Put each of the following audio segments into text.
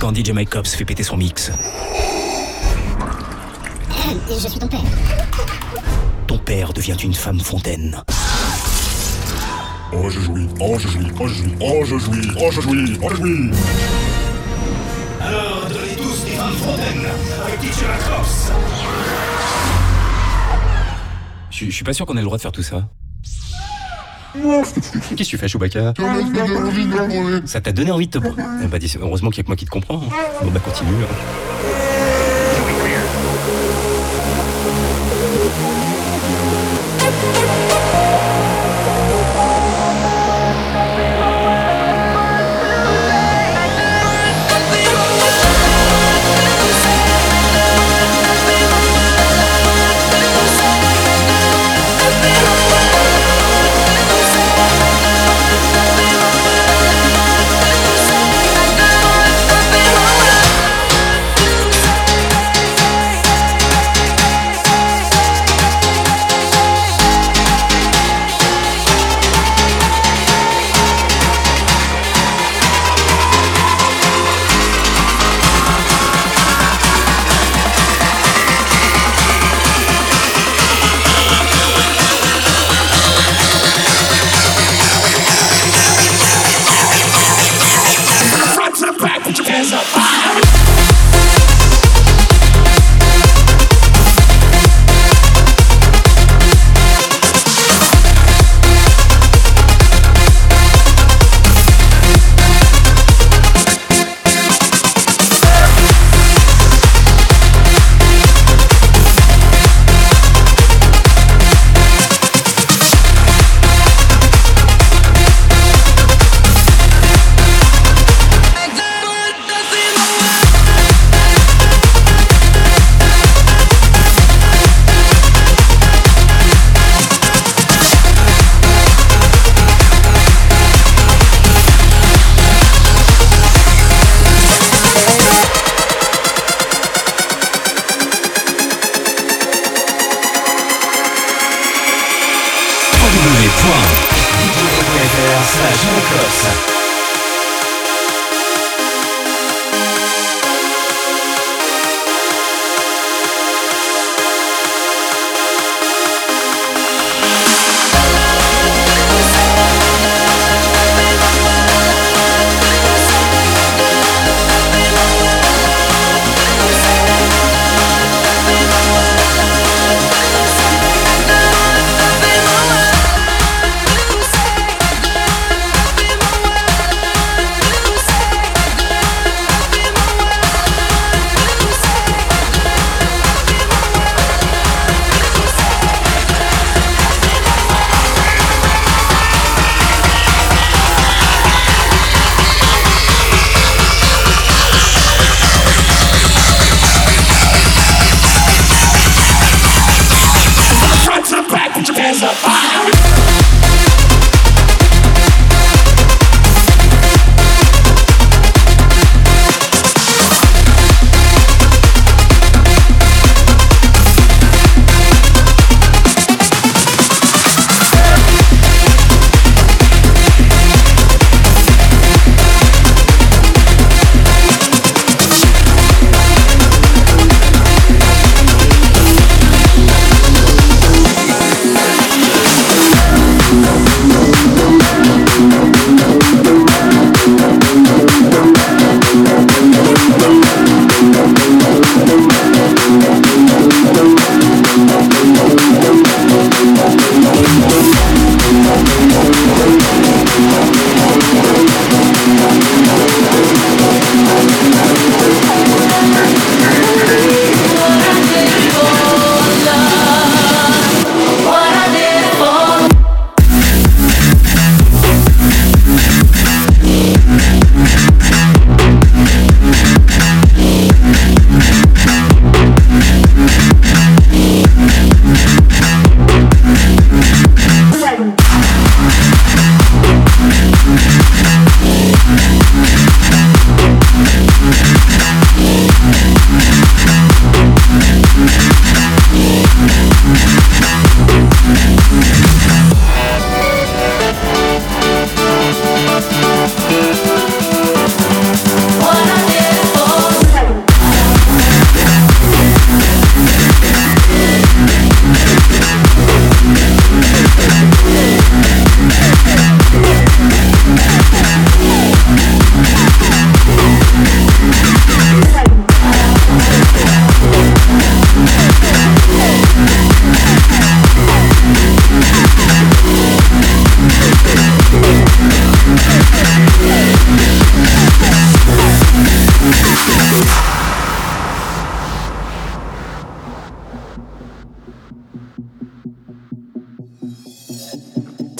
Quand DJ Mike Cops fait péter son mix. Je suis ton père. Ton père devient une femme fontaine. Oh, je jouis, oh, je jouis, oh, je jouis, oh, je jouis, oh, je jouis, oh, je jouis. Alors, donnez tous des femmes fontaines avec DJ Cops. Je je suis pas sûr qu'on ait le droit de faire tout ça. Qu'est-ce que tu fais, Chewbacca Ça t'a donné envie de te... Bah, heureusement qu'il y a que moi qui te comprends. Bon bah continue.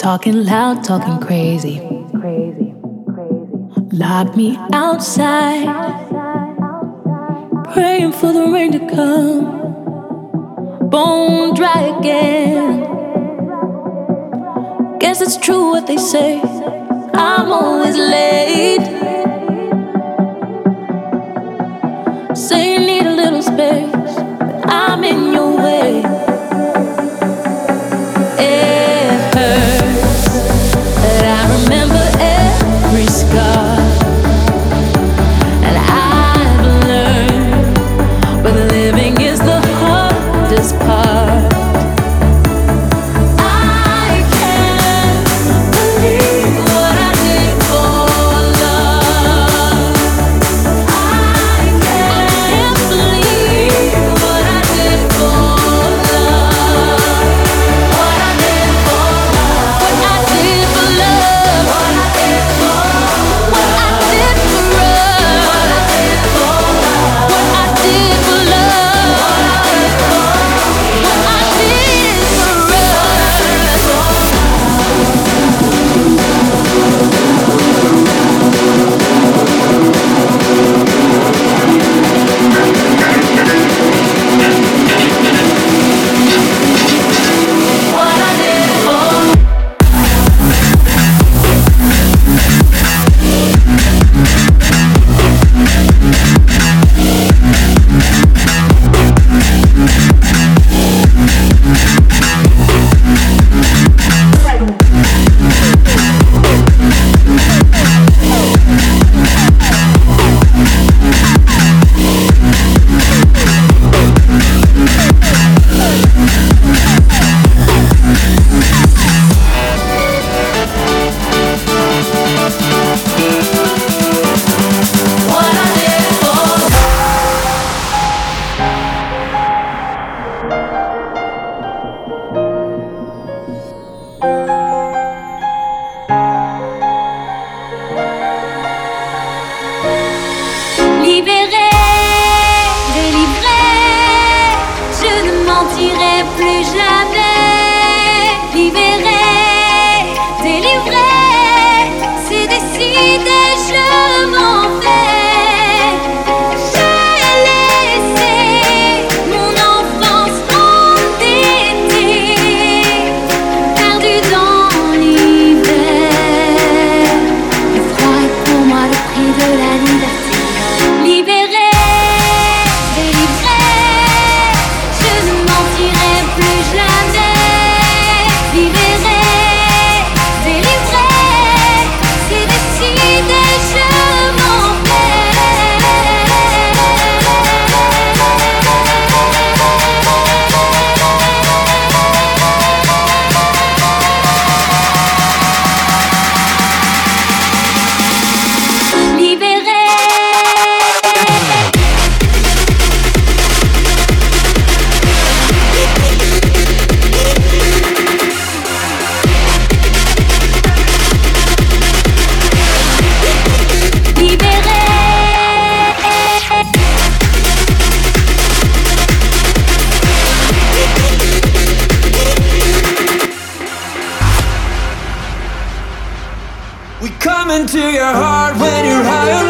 Talking loud, talking crazy. Lock me outside. Praying for the rain to come. Bone dry again. Guess it's true what they say. I'm always late. Say you need a little space, but I'm in your way. Come and be the guy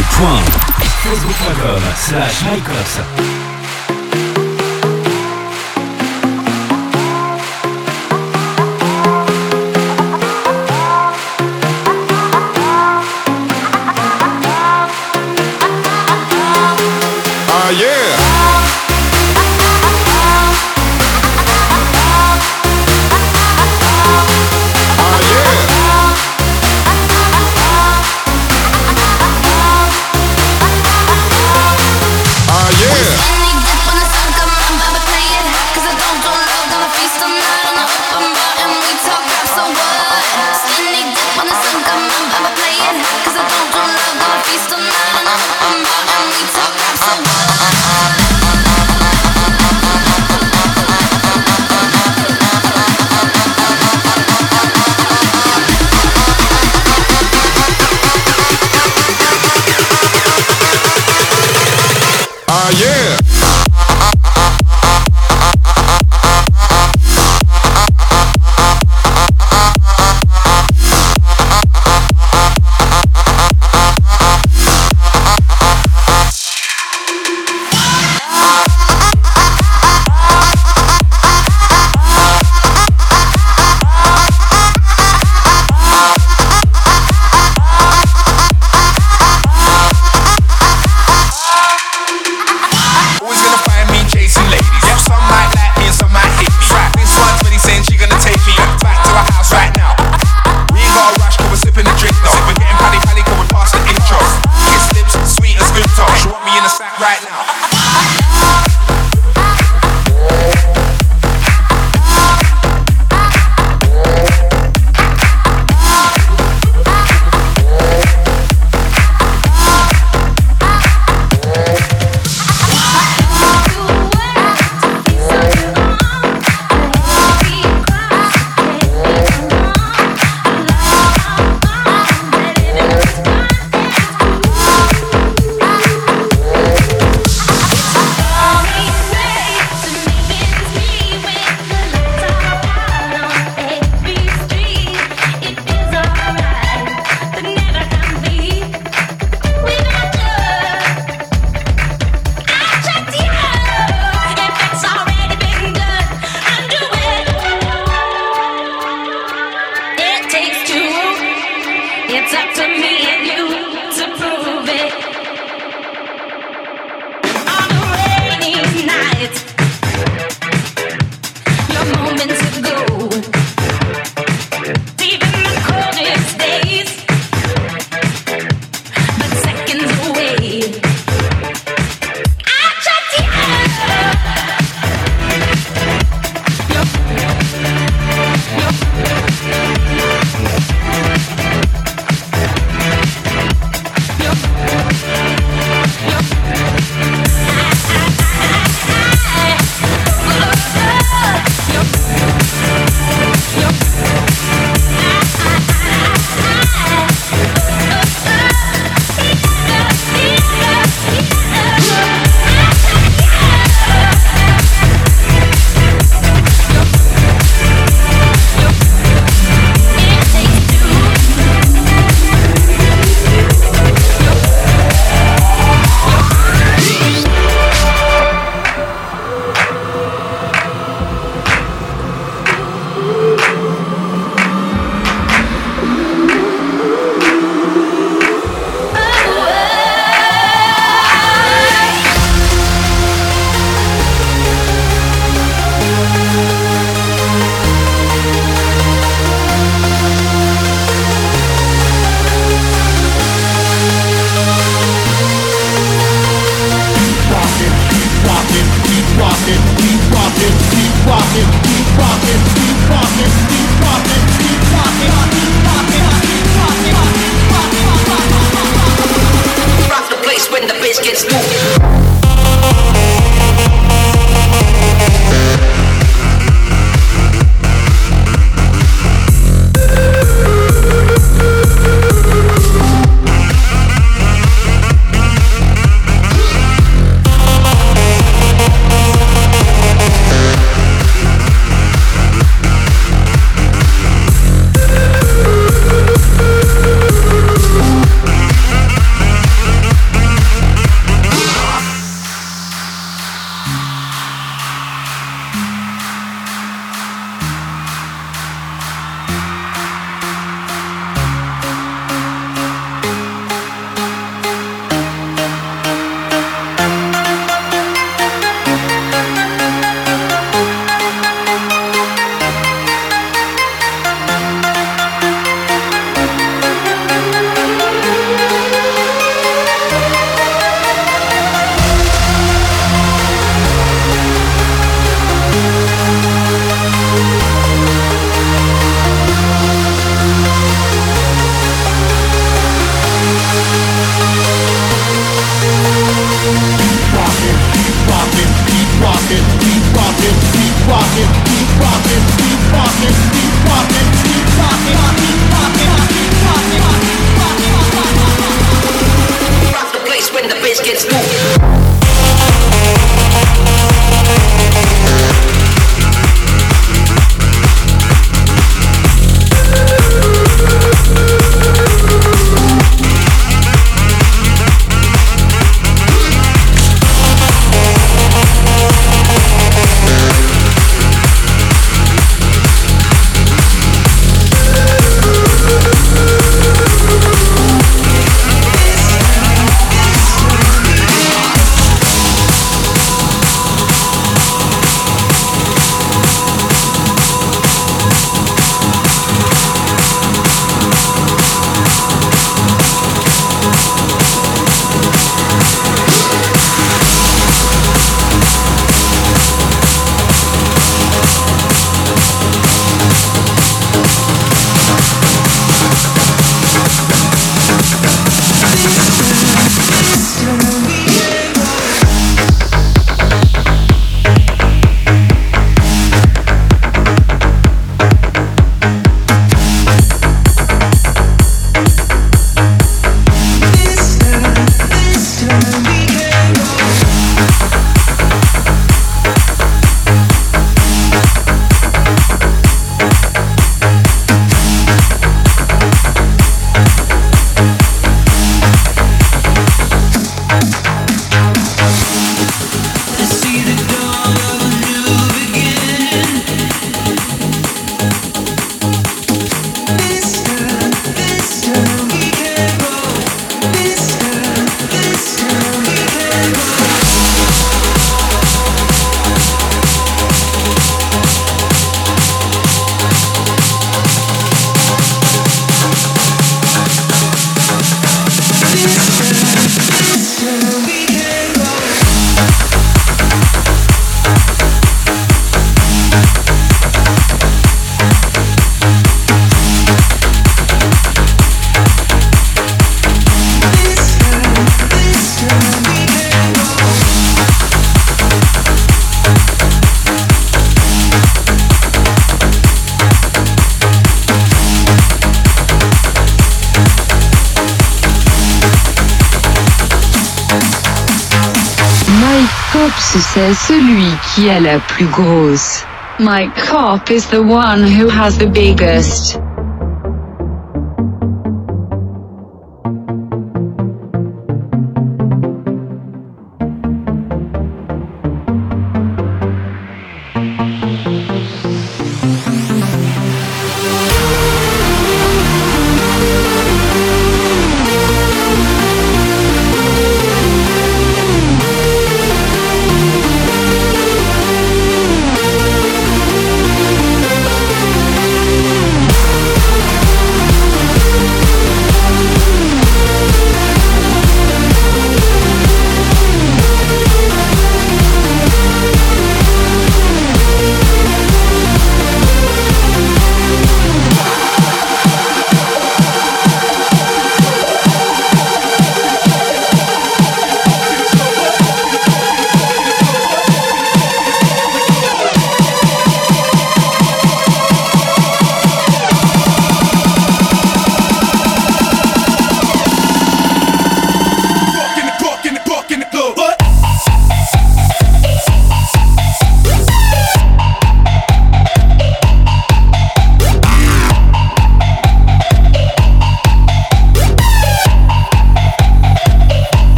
Facebook.com slash MyCops. Celui qui plus grosse. Mike Cop is the one who has the biggest.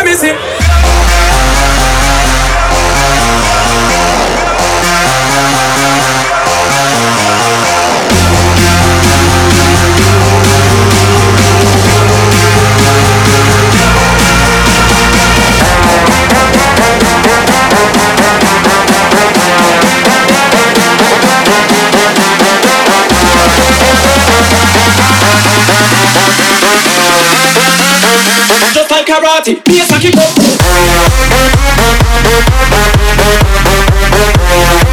Let me see. Thank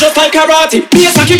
Just like karate, be a sucky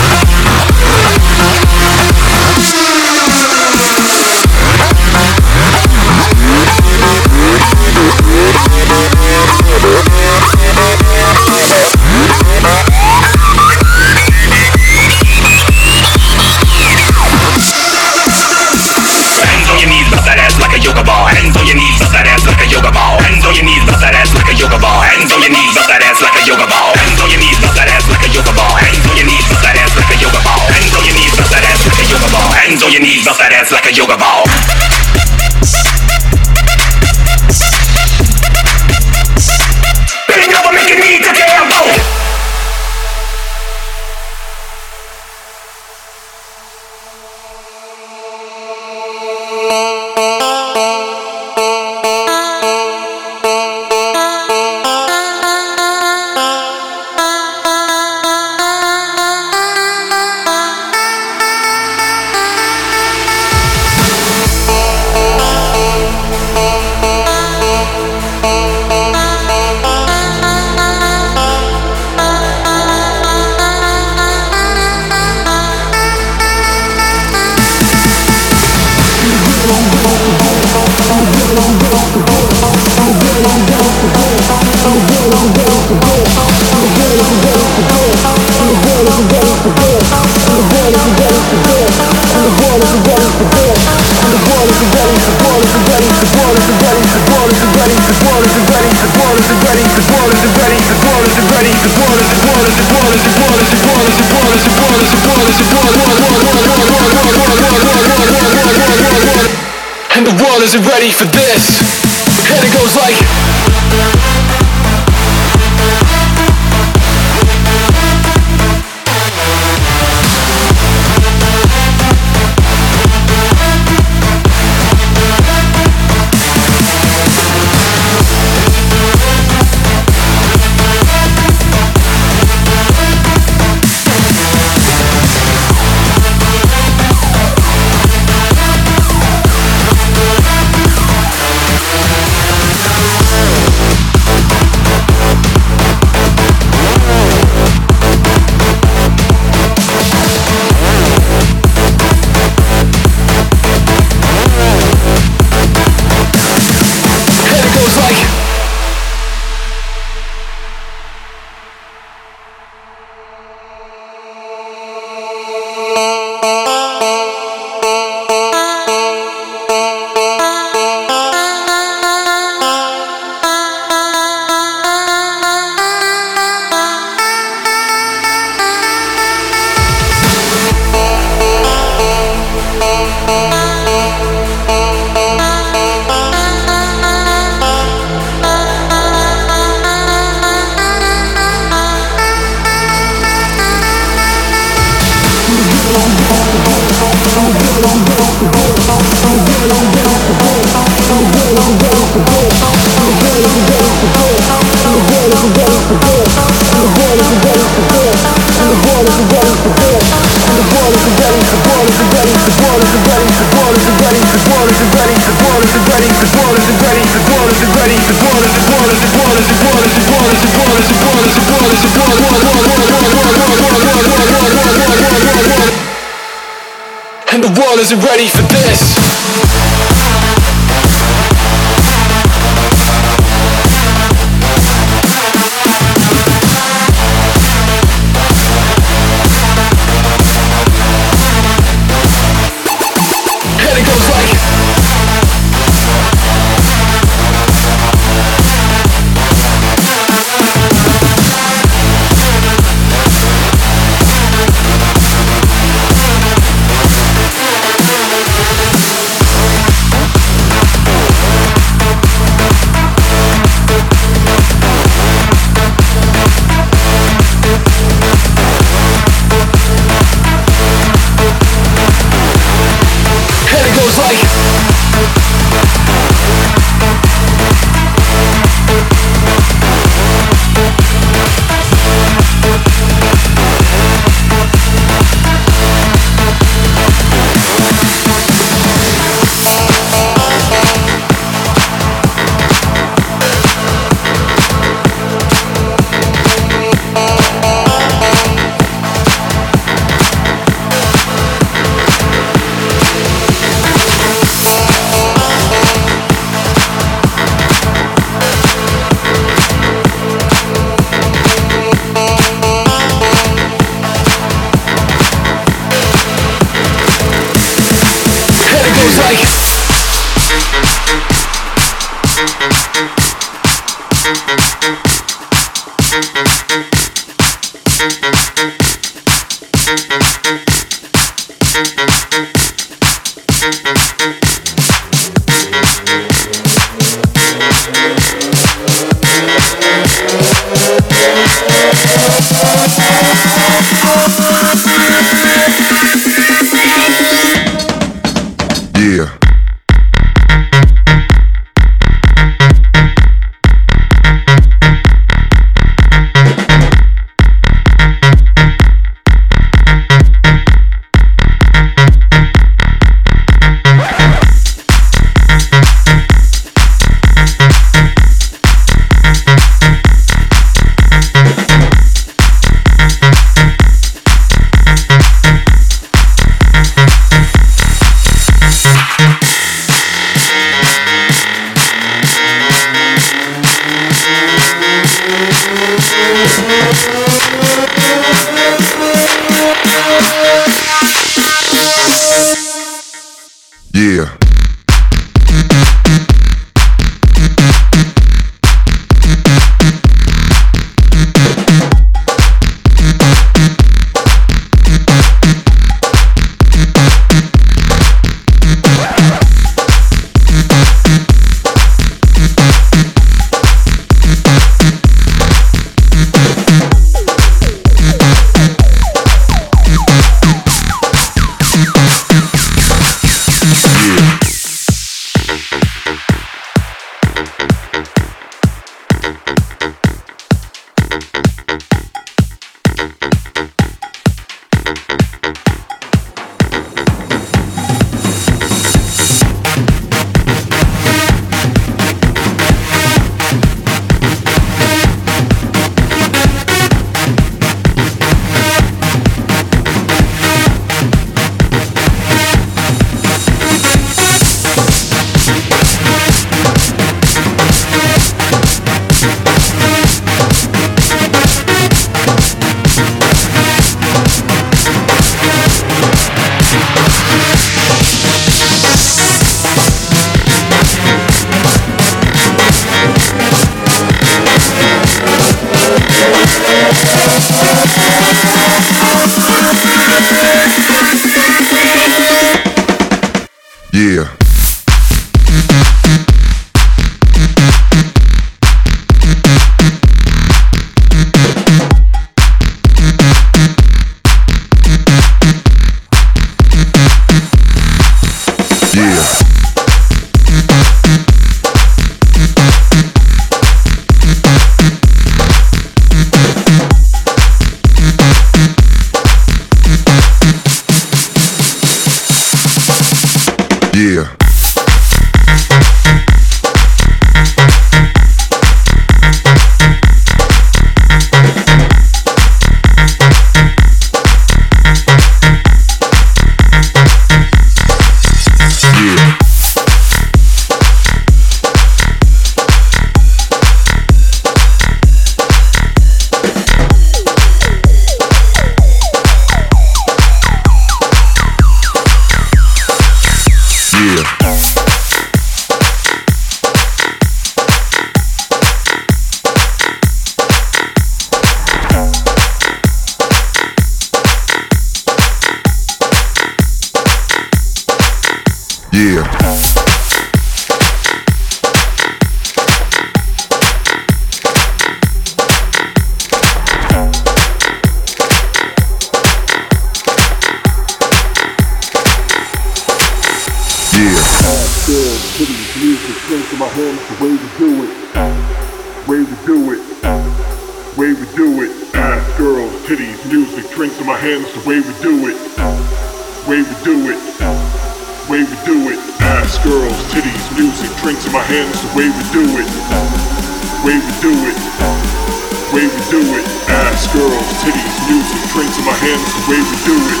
girls, titties, music, drinks in my hand, that's the way we do it.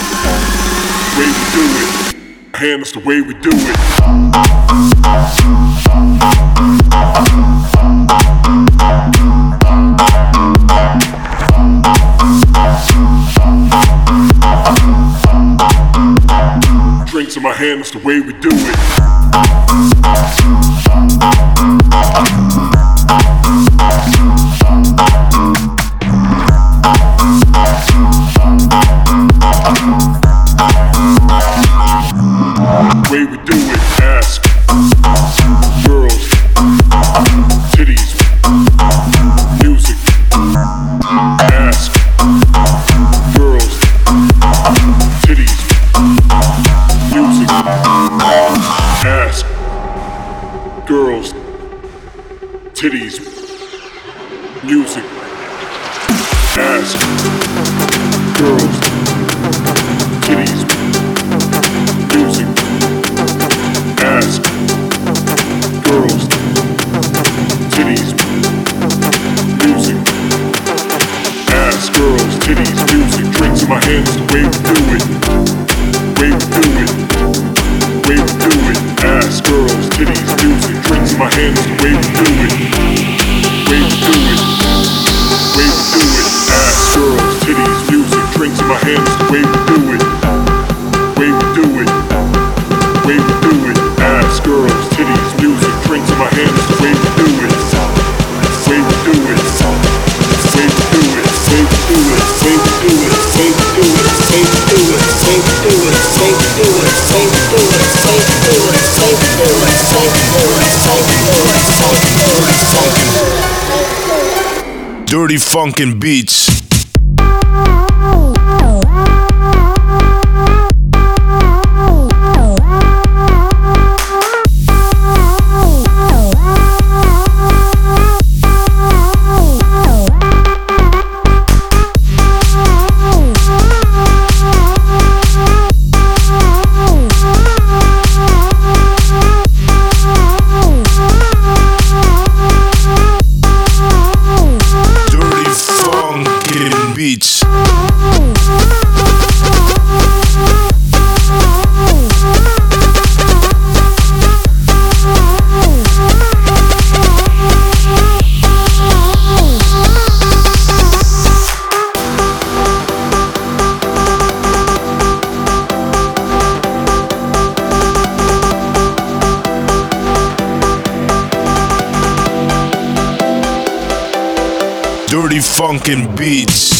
Way we do it. Hand, that's the way we do it. Drinks in my hand, that's the way we do it. dirty funkin' beats. dirty funkin' beats.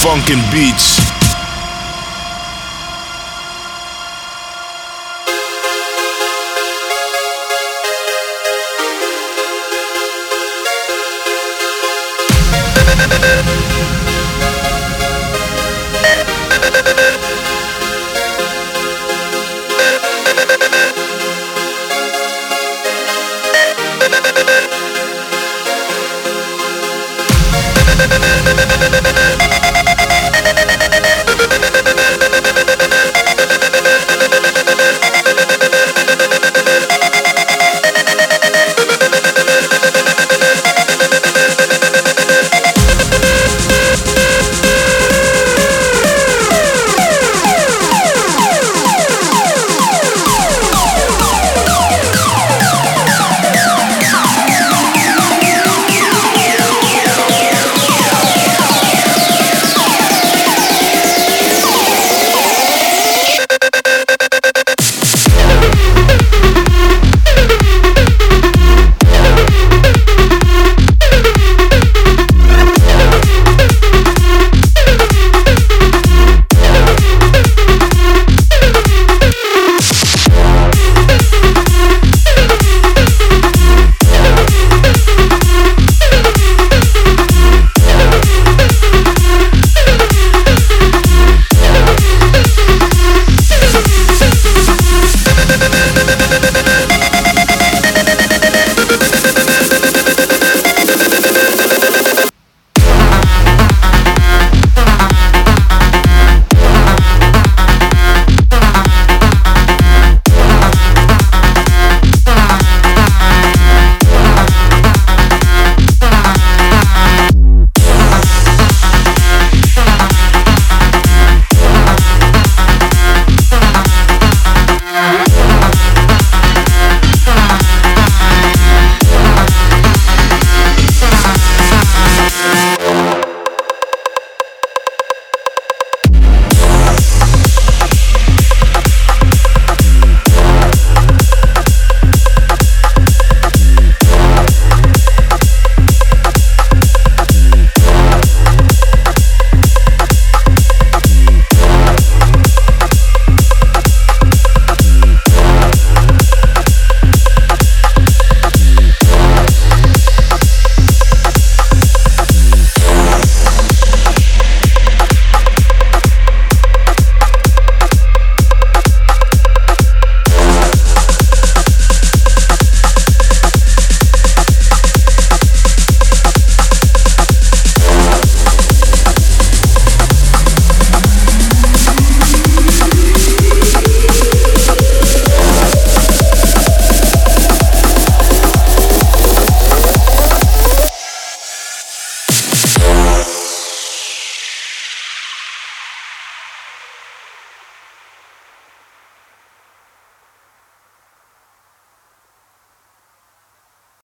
funkin' beats.